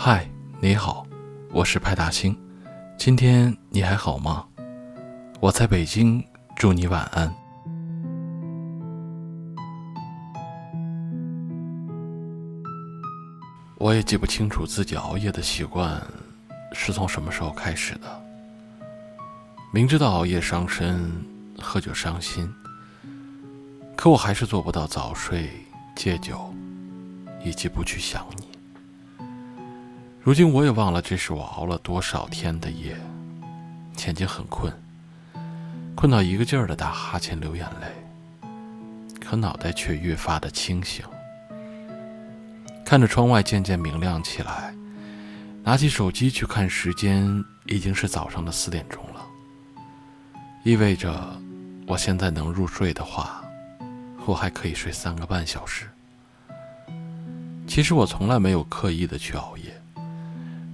嗨，你好，我是派大星。今天你还好吗？我在北京，祝你晚安。我也记不清楚自己熬夜的习惯是从什么时候开始的。明知道熬夜伤身，喝酒伤心，可我还是做不到早睡、戒酒，以及不去想你。如今我也忘了这是我熬了多少天的夜，眼睛很困，困到一个劲儿的打哈欠、流眼泪，可脑袋却越发的清醒。看着窗外渐渐明亮起来，拿起手机去看时间，已经是早上的四点钟了。意味着，我现在能入睡的话，我还可以睡三个半小时。其实我从来没有刻意的去熬夜，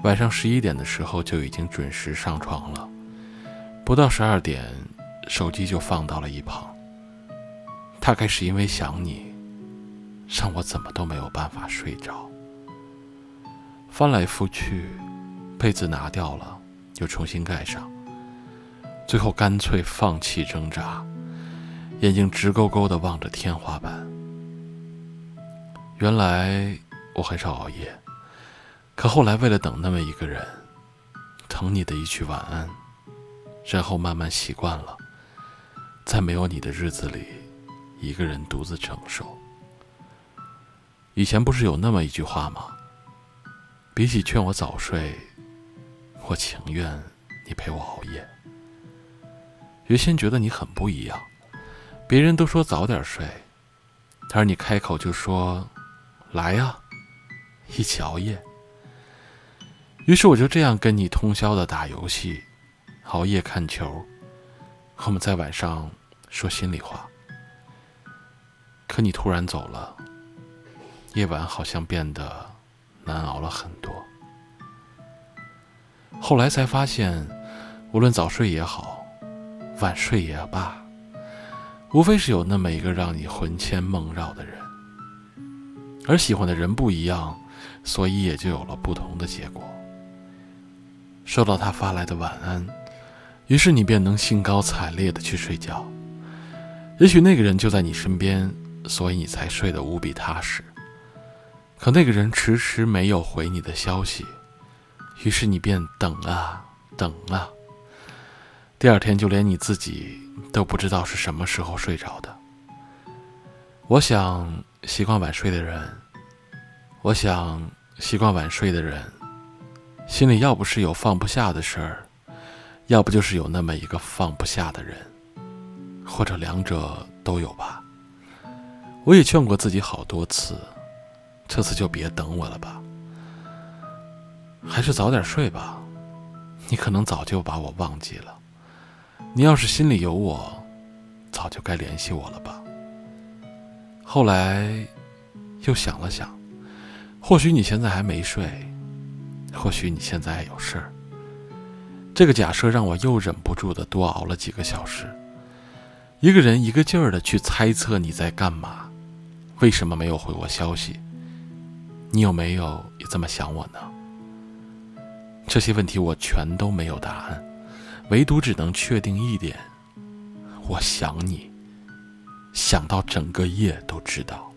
晚上十一点的时候就已经准时上床了，不到十二点，手机就放到了一旁。大概是因为想你。让我怎么都没有办法睡着，翻来覆去，被子拿掉了，又重新盖上，最后干脆放弃挣扎，眼睛直勾勾地望着天花板。原来我很少熬夜，可后来为了等那么一个人，等你的一句晚安，然后慢慢习惯了，在没有你的日子里，一个人独自承受。以前不是有那么一句话吗？比起劝我早睡，我情愿你陪我熬夜。原先觉得你很不一样，别人都说早点睡，而你开口就说：“来呀，一起熬夜。”于是我就这样跟你通宵的打游戏，熬夜看球，我们在晚上说心里话。可你突然走了。夜晚好像变得难熬了很多。后来才发现，无论早睡也好，晚睡也罢，无非是有那么一个让你魂牵梦绕的人。而喜欢的人不一样，所以也就有了不同的结果。收到他发来的晚安，于是你便能兴高采烈的去睡觉。也许那个人就在你身边，所以你才睡得无比踏实。可那个人迟迟没有回你的消息，于是你便等啊等啊。第二天就连你自己都不知道是什么时候睡着的。我想习惯晚睡的人，我想习惯晚睡的人，心里要不是有放不下的事儿，要不就是有那么一个放不下的人，或者两者都有吧。我也劝过自己好多次。这次就别等我了吧，还是早点睡吧。你可能早就把我忘记了。你要是心里有我，早就该联系我了吧。后来又想了想，或许你现在还没睡，或许你现在有事儿。这个假设让我又忍不住的多熬了几个小时。一个人一个劲儿的去猜测你在干嘛，为什么没有回我消息。你有没有也这么想我呢？这些问题我全都没有答案，唯独只能确定一点：我想你，想到整个夜都知道。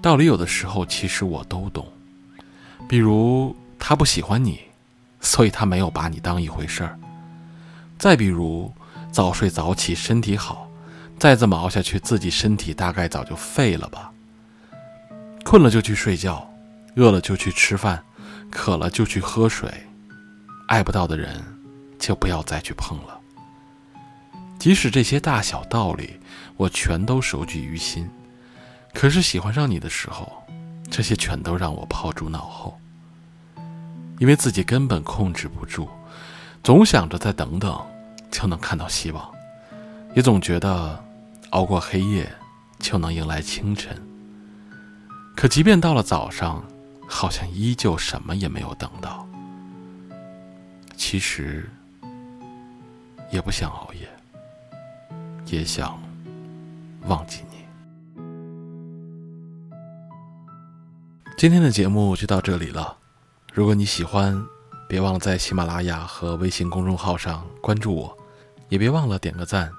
道理有的时候其实我都懂，比如他不喜欢你，所以他没有把你当一回事儿；再比如早睡早起身体好，再这么熬下去，自己身体大概早就废了吧。困了就去睡觉，饿了就去吃饭，渴了就去喝水，爱不到的人就不要再去碰了。即使这些大小道理我全都熟记于心，可是喜欢上你的时候，这些全都让我抛诸脑后。因为自己根本控制不住，总想着再等等就能看到希望，也总觉得熬过黑夜就能迎来清晨。可即便到了早上，好像依旧什么也没有等到。其实，也不想熬夜，也想忘记你。今天的节目就到这里了。如果你喜欢，别忘了在喜马拉雅和微信公众号上关注我，也别忘了点个赞。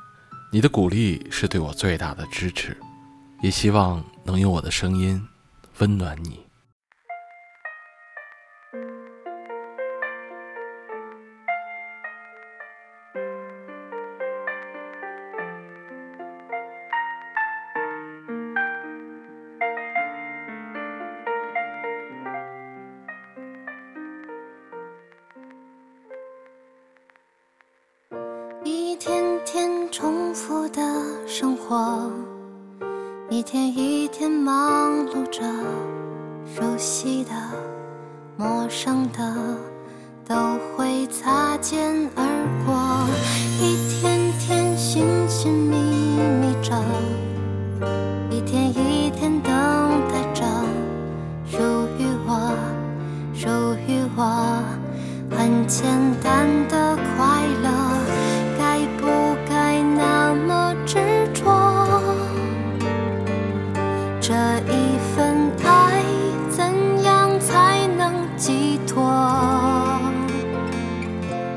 你的鼓励是对我最大的支持，也希望能用我的声音温暖你。一天一天忙碌着，熟悉的、陌生的都会擦肩而过，一天天寻寻觅觅着，一天一天等待着，属于我，属于我，很简单。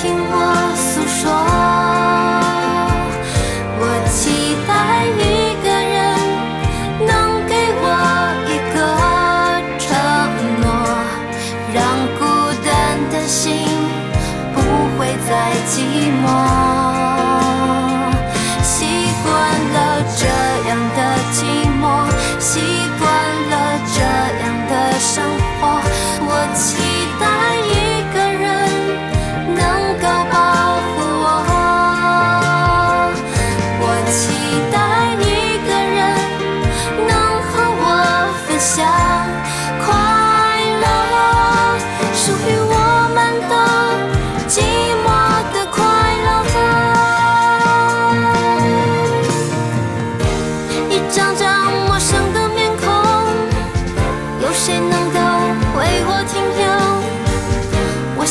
听我诉说。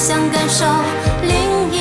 想感受另一